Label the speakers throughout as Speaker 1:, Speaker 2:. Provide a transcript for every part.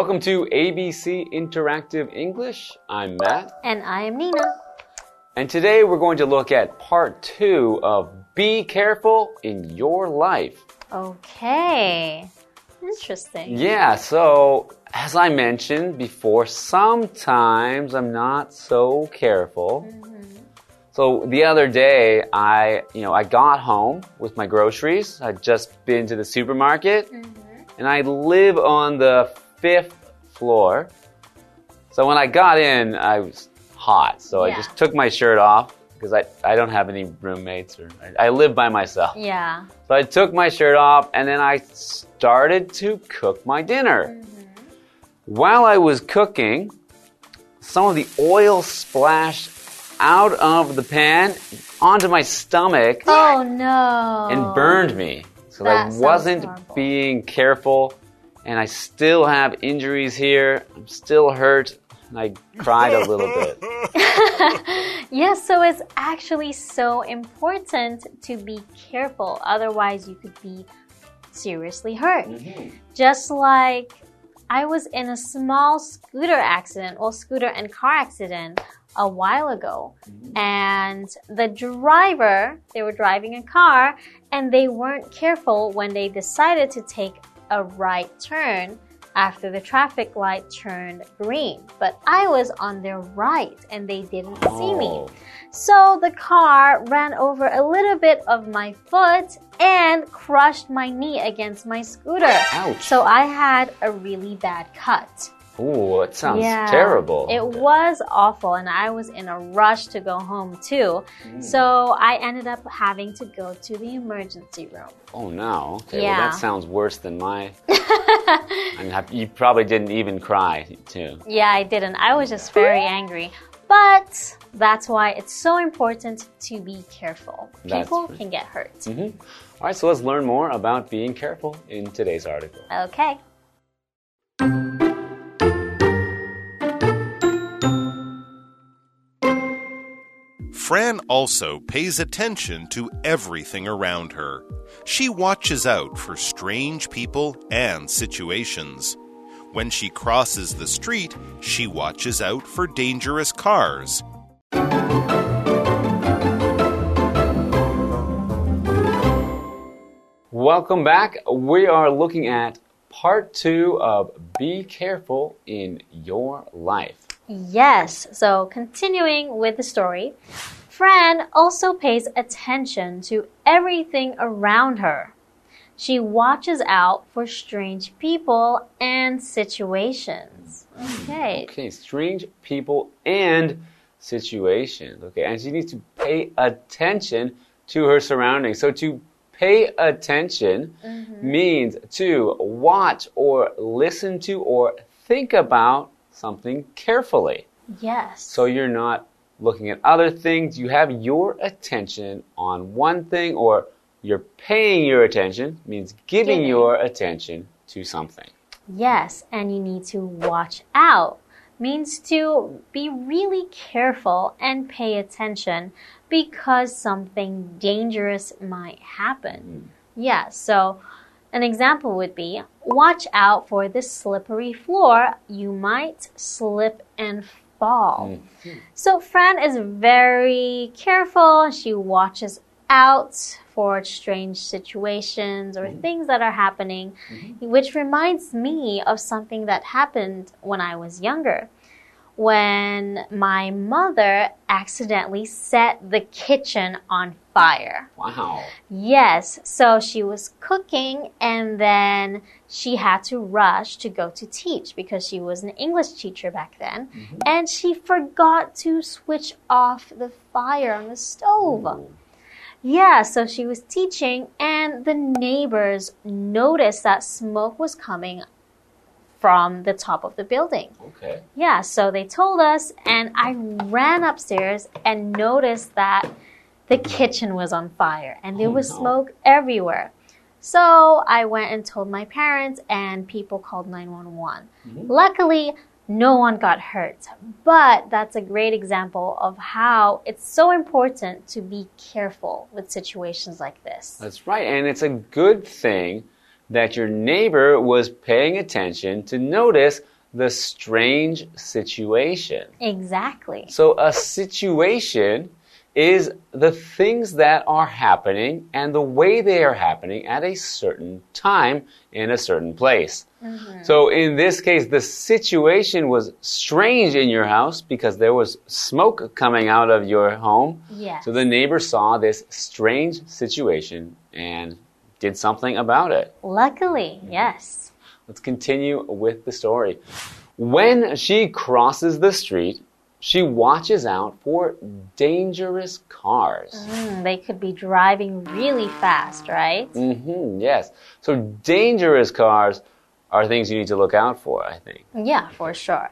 Speaker 1: Welcome to ABC Interactive English. I'm Matt.
Speaker 2: And I am Nina.
Speaker 1: And today we're going to look at part two of Be Careful in Your Life.
Speaker 2: Okay. Interesting.
Speaker 1: Yeah, so as I mentioned before, sometimes I'm not so careful. Mm-hmm. So the other day, I, you know, I got home with my groceries. I'd just been to the supermarket, mm-hmm. and I live on the fifth floor. So when I got in, I was hot. So I just took my shirt off because I, I don't have any roommates or I, I live by myself.
Speaker 2: Yeah.
Speaker 1: So I took my shirt off and then I started to cook my dinner. Mm-hmm. While I was cooking, some of the oil splashed out of the pan onto my stomach
Speaker 2: Oh no.
Speaker 1: and burned me. So
Speaker 2: That
Speaker 1: I wasn't
Speaker 2: horrible.
Speaker 1: being careful and I still have injuries here. I'm still hurt and I cried a little bit.
Speaker 2: Yes, so it's actually so important to be careful. Otherwise, you could be seriously hurt. Mm-hmm. Just like I was in a small scooter accident or scooter and car accident a while ago. Mm-hmm. And the driver, they were driving a car and they weren't careful when they decided to take a right turn after the traffic light turned green. But I was on their right and they didn't see me. So the car ran over a little bit of my foot and crushed my knee against my scooter.
Speaker 1: Ouch.
Speaker 2: So I had a really bad cut.
Speaker 1: Ooh, it sounds
Speaker 2: yeah.
Speaker 1: terrible.
Speaker 2: It was awful, and I was in a rush to go home too.
Speaker 1: Mm.
Speaker 2: So I ended up having to go to the emergency room.
Speaker 1: Oh no. Okay, well
Speaker 2: Yeah.
Speaker 1: that sounds worse than my. and you probably didn't even cry too.
Speaker 2: Yeah, I didn't. I was just very angry. But that's why it's so important to be careful. People
Speaker 1: right.
Speaker 2: can get hurt. Mm -hmm.
Speaker 1: All right, so let's learn more about being careful in today's article.
Speaker 2: Okay.
Speaker 3: Fran also pays attention to everything around her. She watches out for strange people and situations. When she crosses the street, she watches out for dangerous cars.
Speaker 1: Welcome back. We are looking at part two of Be Careful in Your Life.
Speaker 2: Yes, so continuing with the story, Fran also pays attention to everything around her. She watches out for strange people and situations. Okay.
Speaker 1: Okay, strange people and situations. Okay, and she needs to pay attention to her surroundings. So to pay attention mm-hmm. means to watch or listen to or think about something carefully.
Speaker 2: Yes.
Speaker 1: So you're not looking at other things, you have your attention on one thing or you're paying your attention means giving,
Speaker 2: Giving.
Speaker 1: your attention to something.
Speaker 2: Yes, and you need to watch out. Means to be really careful and pay attention because something dangerous might happen. Hmm. Yeah, so an example would be watch out for the slippery floor. You might slip and fall. Mm. So Fran is very careful. She watches out for strange situations or mm-hmm. things that are happening, mm-hmm. which reminds me of something that happened when I was younger. When my mother accidentally set the kitchen on fire.
Speaker 1: Wow.
Speaker 2: Yes, so she was cooking and then she had to rush to go to teach because she was an English teacher back then. Mm-hmm. And she forgot to switch off the fire on the stove. Yeah, so she was teaching and the neighbors noticed that smoke was coming from the top of the building.
Speaker 1: Okay.
Speaker 2: Yeah, so they told us, and I ran upstairs and noticed that the kitchen was on fire and there
Speaker 1: Oh,
Speaker 2: was
Speaker 1: no.
Speaker 2: smoke everywhere. So I went and told my parents, and people called 911.
Speaker 1: Mm-hmm.
Speaker 2: Luckily, no one got hurt, but that's a great example of how it's so important to be careful with situations like this.
Speaker 1: That's right. And it's a good thing that your neighbor was paying attention to notice the strange situation.
Speaker 2: Exactly.
Speaker 1: So, a situation is the things that are happening and the way they are happening at a certain time in a certain place. Mm-hmm. So, in this case, the situation was strange in your house because there was smoke coming out of your home.
Speaker 2: Yes.
Speaker 1: So, the neighbor saw this strange situation and did something about it.
Speaker 2: Luckily, yes.
Speaker 1: Let's continue with the story. When she crosses the street, she watches out for dangerous cars.
Speaker 2: Mm, they could be driving really fast, right?
Speaker 1: Mm-hmm, yes. So, dangerous cars are things you need to look out for, I think.
Speaker 2: Yeah, for sure.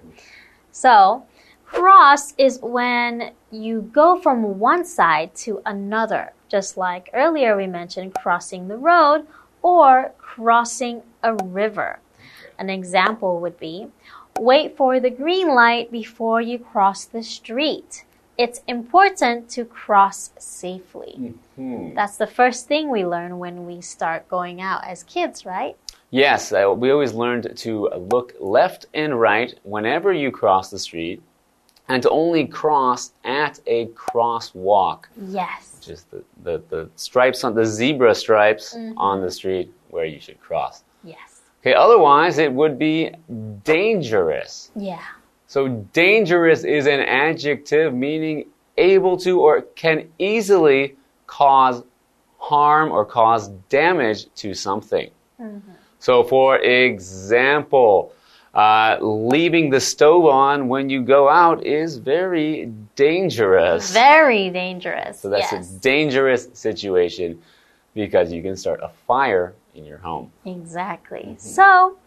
Speaker 2: So, cross is when you go from one side to another, just like earlier we mentioned crossing the road or crossing a river. An example would be wait for the green light before you cross the street. It's important to cross safely. That's the first thing we learn when we start going out as kids, right?
Speaker 1: Yes, uh, we always learned to look left and right whenever you cross the street and to only cross at a crosswalk.
Speaker 2: Yes.
Speaker 1: which is the, the, the stripes on the zebra stripes mm-hmm. on the street where you should cross.
Speaker 2: Yes.
Speaker 1: Okay, otherwise it would be dangerous.
Speaker 2: Yeah.
Speaker 1: So dangerous is an adjective meaning able to or can easily cause harm or cause damage to something. Mm-hmm. So for example, uh, leaving the stove on when you go out is very dangerous.
Speaker 2: Very dangerous.
Speaker 1: So that's
Speaker 2: yes.
Speaker 1: a dangerous situation because you can start a fire in your home.
Speaker 2: Exactly.
Speaker 1: Mm-hmm.
Speaker 2: So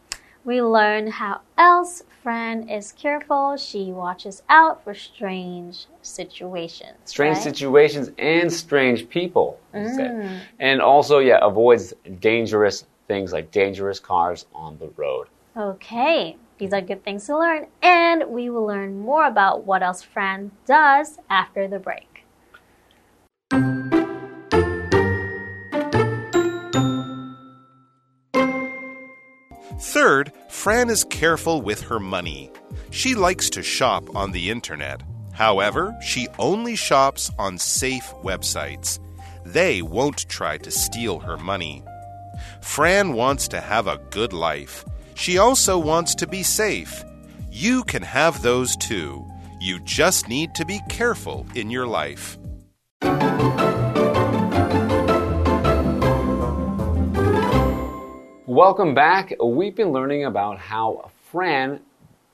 Speaker 2: we learn how else Fran is careful. She watches out for strange situations.
Speaker 1: Strange
Speaker 2: right?
Speaker 1: situations and strange people.
Speaker 2: Mm.
Speaker 1: And also, yeah, avoids dangerous things like dangerous cars on the road.
Speaker 2: Okay, these are good things to learn, and we will learn more about what else Fran does after the break.
Speaker 3: Third, Fran is careful with her money. She likes to shop on the internet. However, she only shops on safe websites. They won't try to steal her money. Fran wants to have a good life. She also wants to be safe. You can have those too. You just need to be careful in your life.
Speaker 1: Welcome back. We've been learning about how Fran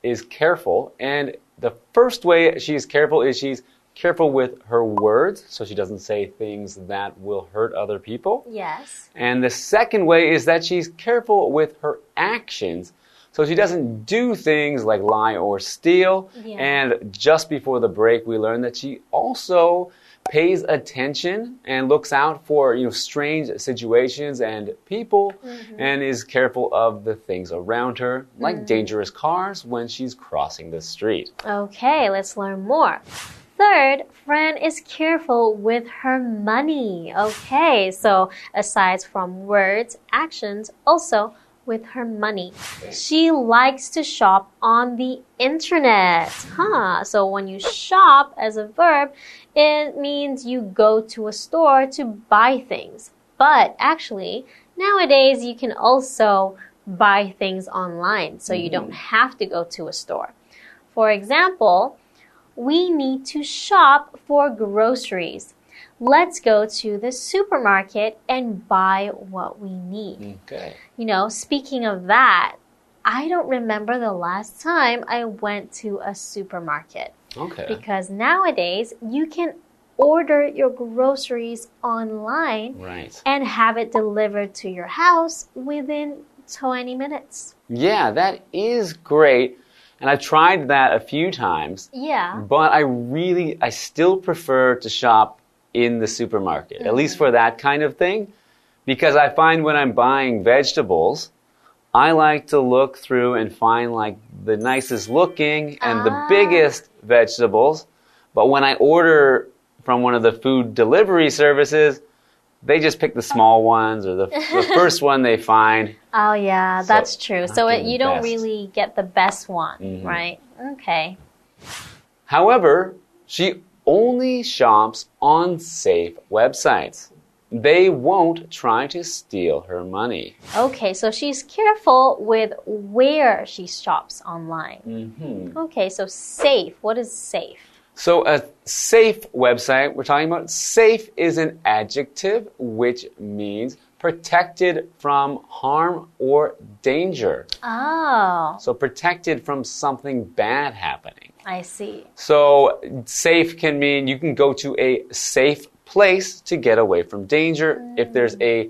Speaker 1: is careful, and the first way she's careful is she's careful with her words, so she doesn't say things that will hurt other people.
Speaker 2: Yes.
Speaker 1: And the second way is that she's careful with her actions. So she doesn't do things like lie or steal.
Speaker 2: Yeah.
Speaker 1: And just before the break, we learned that she also pays attention and looks out for you know strange situations and people mm-hmm. and is careful of the things around her like mm. dangerous cars when she's crossing the street
Speaker 2: Okay, let's learn more. Third, Fran is careful with her money. Okay, so aside from words, actions, also with her money. She likes to shop on the internet. Huh. So when you shop as a verb, it means you go to a store to buy things. But actually, nowadays you can also buy things online, so you don't mm-hmm. have to go to a store. For example, we need to shop for groceries. Let's go to the supermarket and buy what we need.
Speaker 1: okay
Speaker 2: You know, speaking of that, I don't remember the last time I went to a supermarket
Speaker 1: okay
Speaker 2: because nowadays you can order your groceries online
Speaker 1: right
Speaker 2: and have it delivered to your house within 20 minutes.
Speaker 1: yeah that is great and i've tried that a few times
Speaker 2: Yeah.
Speaker 1: but I really, I still prefer to shop in the supermarket, at least for that kind of thing, because I find when I'm buying vegetables, I like to look through and find like the nicest looking and the
Speaker 2: Ah.
Speaker 1: biggest vegetables. But when I order from one of the food delivery services, they just pick the small ones or the, the first one they find.
Speaker 2: Oh yeah,
Speaker 1: So,
Speaker 2: that's true. So it, you don't
Speaker 1: best.
Speaker 2: really get the best one,
Speaker 1: Mhm.
Speaker 2: right? Okay.
Speaker 1: However, she only shops on safe websites. They won't try to steal her money.
Speaker 2: Okay, so she's careful with where she shops online.
Speaker 1: Mhm.
Speaker 2: Okay, so safe. What is safe?
Speaker 1: So, a safe website, we're talking about safe is an adjective which means protected from harm or danger.
Speaker 2: Oh,
Speaker 1: So, protected from something bad happening.
Speaker 2: I see.
Speaker 1: So, safe can mean you can go to a safe place to get away from danger. If there's a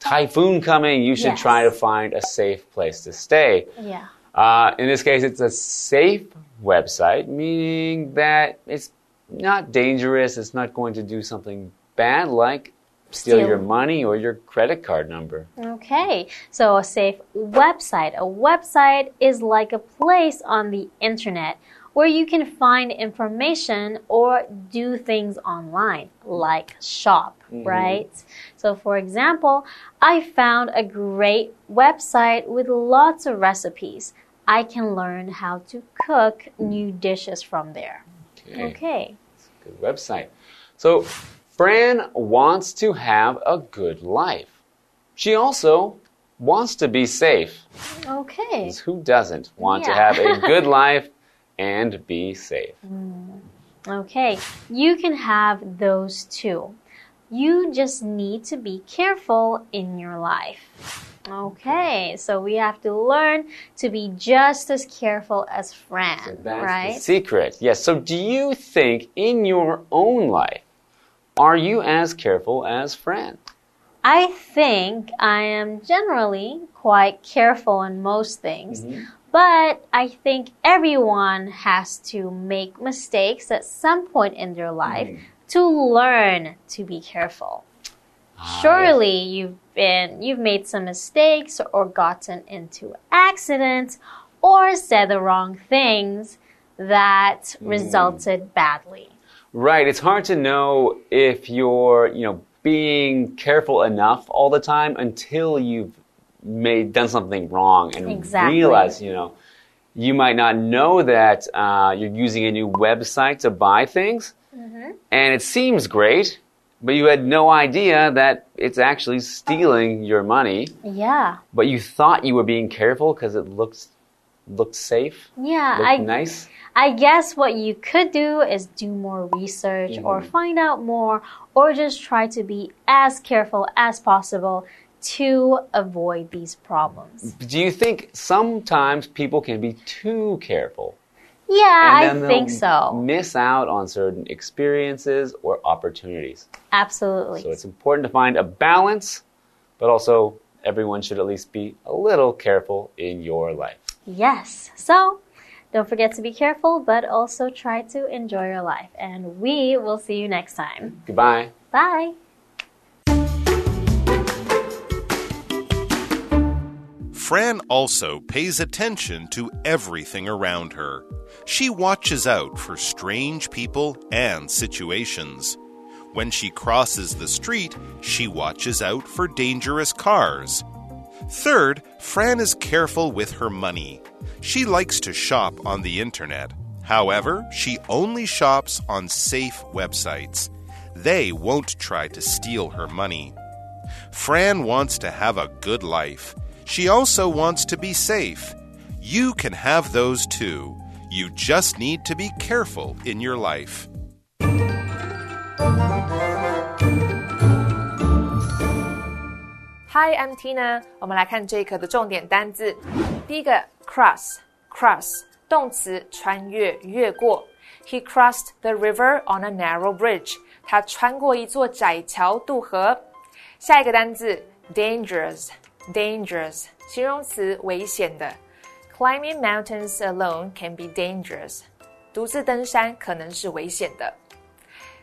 Speaker 1: typhoon coming, you should
Speaker 2: Yes.
Speaker 1: try to find a safe place to stay.
Speaker 2: Yeah.
Speaker 1: Uh, in this case, it's a safe website, meaning that it's not dangerous, it's not going to do something bad like steal,
Speaker 2: Steal.
Speaker 1: your money or your credit card number.
Speaker 2: Okay, so a safe website. A website is like a place on the internet where you can find information or do things online, like shop, mm-hmm. right? So, for example, I found a great website with lots of recipes. I can learn how to cook new dishes from there. Okay.
Speaker 1: Good website. So, Fran wants to have a good life. She also wants to be safe.
Speaker 2: Okay.
Speaker 1: Who doesn't want to have a good life and be safe? Mm.
Speaker 2: Okay, you can have those too. You just need to be careful in your life. Okay, so we have to learn to be just as careful as Fran,
Speaker 1: That's the
Speaker 2: right?
Speaker 1: secret. Yes. So, do you think in your own life, are you as careful as Fran?
Speaker 2: I think I am generally quite careful in most things, mm-hmm. but I think everyone has to make mistakes at some point in their life mm-hmm. to learn to be careful.
Speaker 1: Ah,
Speaker 2: Surely you've been you've made some mistakes or gotten into accidents or said the wrong things that mm-hmm. resulted badly.
Speaker 1: Right. It's hard to know if you're, you know, being careful enough all the time until you've made done something wrong and
Speaker 2: Exactly.
Speaker 1: realize, you know, you might not know that uh, you're using a new website to buy things, and it seems great, but you had no idea that it's actually stealing your money.
Speaker 2: Yeah.
Speaker 1: But you thought you were being careful because it looks looked safe,
Speaker 2: Yeah,
Speaker 1: looked
Speaker 2: I
Speaker 1: nice.
Speaker 2: I guess what you could do is do more research or mm-hmm. find out more or just try to be as careful as possible to avoid these problems.
Speaker 1: Do you think sometimes people can be too careful?
Speaker 2: Yeah, I think so.
Speaker 1: Miss out on certain experiences or opportunities.
Speaker 2: Absolutely.
Speaker 1: So it's important to find a balance, but also everyone should at least be a little careful in your life.
Speaker 2: Yes. So don't forget to be careful, but also try to enjoy your life. And we will see you next time.
Speaker 1: Goodbye.
Speaker 2: Bye.
Speaker 3: Fran also pays attention to everything around her. She watches out for strange people and situations. When she crosses the street, she watches out for dangerous cars. Third, Fran is careful with her money. She likes to shop on the internet. However, she only shops on safe websites. They won't try to steal her money. Fran wants to have a good life. She also wants to be safe. You can have those too. You just need to be careful in your life.
Speaker 4: Hi, I'm Tina。我们来看这一课的重点单字。第一个，cross，cross，动词，穿越、越过。He crossed the river on a narrow bridge。他穿过一座窄桥渡河。下一个单字，dangerous，dangerous，形容词，危险的。Climbing mountains alone can be dangerous。独自登山可能是危险的。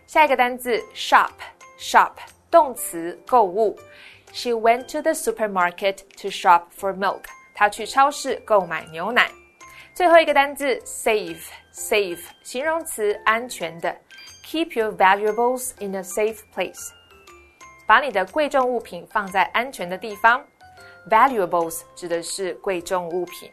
Speaker 4: 下一个单字 shop，shop，动词，购物。 She went to the supermarket to shop for milk。她去超市购买牛奶。最后一个单字 safe，safe，形容词，安全的。Keep your valuables in a safe place。 把你的贵重物品放在安全的地方。Valuables 指的是贵重物品。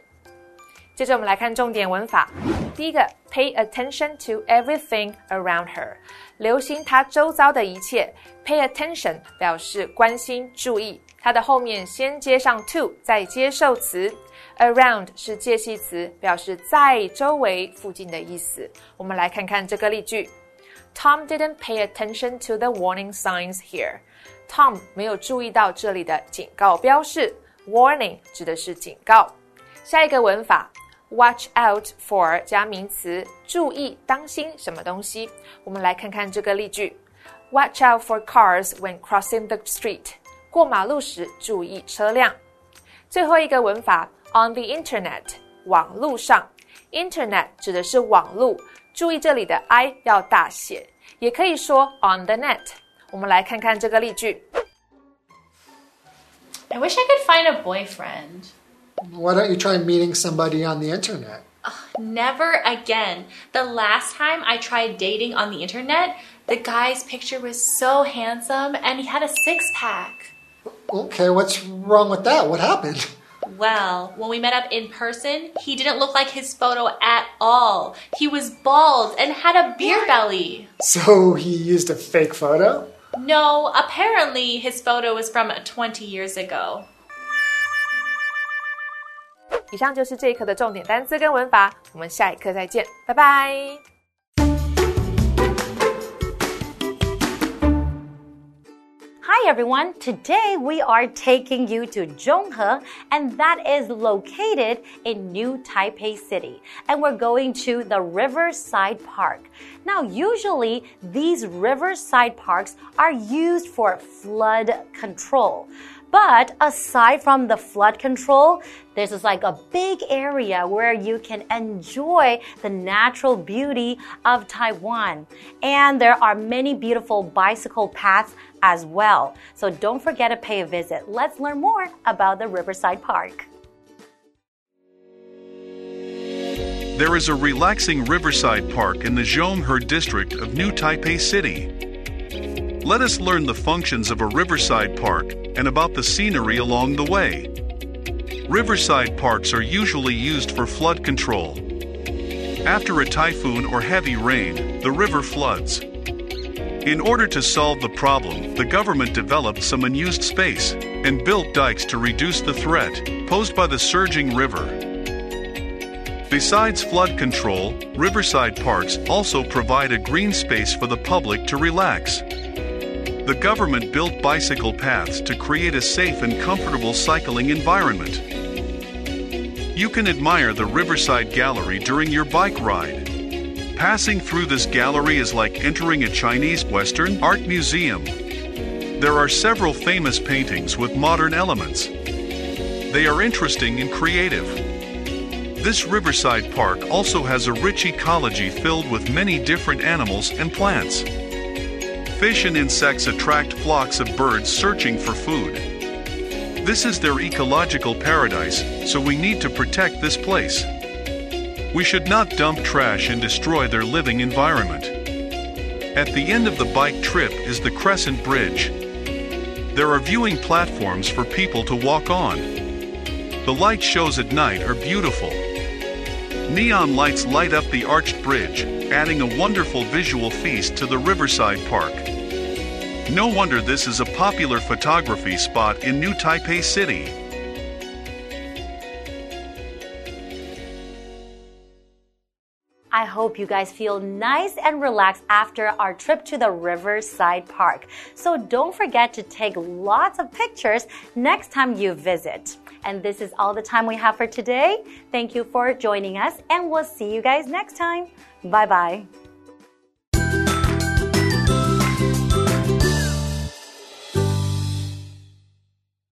Speaker 4: 接着我们来看重点文法。第一个，pay attention to everything around her，留心她周遭的一切。Pay attention 表示关心、注意，它的后面先接上 to，再接受词。Around 是介系词，表示在周围、附近的意思。我们来看看这个例句：Tom didn't pay attention to the warning signs here. Tom 没有注意到这里的警告标示。Warning 指的是警告。下一个文法 ，watch out for 加名词，注意、当心什么东西。我们来看看这个例句：Watch out for cars when crossing the street. 过马路时注意车辆。最后一个文法，on the internet 网路上，internet 指的是网路，注意这里的 i 要大写，也可以说 on the net。我们来看看这个例句。
Speaker 5: I wish I could find a boyfriend.
Speaker 6: Why don't you try meeting somebody on the internet?
Speaker 5: Never again. The last time I tried dating on the internet, the guy's picture was so handsome and he had a six pack.
Speaker 6: Okay, what's wrong with that? What happened?
Speaker 5: Well, when we met up in person, he didn't look like his photo at all. He was bald and had a beer belly.
Speaker 6: So he used a fake photo?
Speaker 5: No, apparently his photo was from 20 years ago.
Speaker 4: 以上就是这一课的重点单词跟文法，我们下一课再见，拜拜。
Speaker 7: Hi everyone, today we are taking you to Zhonghe and that is located in New Taipei City and we're going to the Riverside Park. Now usually these riverside parks are used for flood control. But aside from the flood control, this is like a big area where you can enjoy the natural beauty of Taiwan. And there are many beautiful bicycle paths as well. So don't forget to pay a visit. Let's learn more about the Riverside Park.
Speaker 3: There is a relaxing riverside park in the Zhonghe district of New Taipei City. Let us learn the functions of a riverside park and about the scenery along the way. Riverside parks are usually used for flood control. After a typhoon or heavy rain, the river floods. In order to solve the problem, the government developed some unused space and built dikes to reduce the threat posed by the surging river. Besides flood control, riverside parks also provide a green space for the public to relax. The government built bicycle paths to create a safe and comfortable cycling environment. You can admire the Riverside Gallery during your bike ride. Passing through this gallery is like entering a Chinese Western art museum. There are several famous paintings with modern elements. They are interesting and creative. This riverside park also has a rich ecology filled with many different animals and plants. Fish and insects attract flocks of birds searching for food. This is their ecological paradise, so we need to protect this place. We should not dump trash and destroy their living environment. At the end of the bike trip is the Crescent Bridge. There are viewing platforms for people to walk on. The light shows at night are beautiful. Neon lights light up the arched bridge, adding a wonderful visual feast to the Riverside Park. No wonder this is a popular photography spot in New Taipei City.
Speaker 7: Hope you guys feel nice and relaxed after our trip to the Riverside Park. So don't forget to take lots of pictures next time you visit. And this is all the time we have for today. Thank you for joining us, and we'll see you guys next time. Bye bye.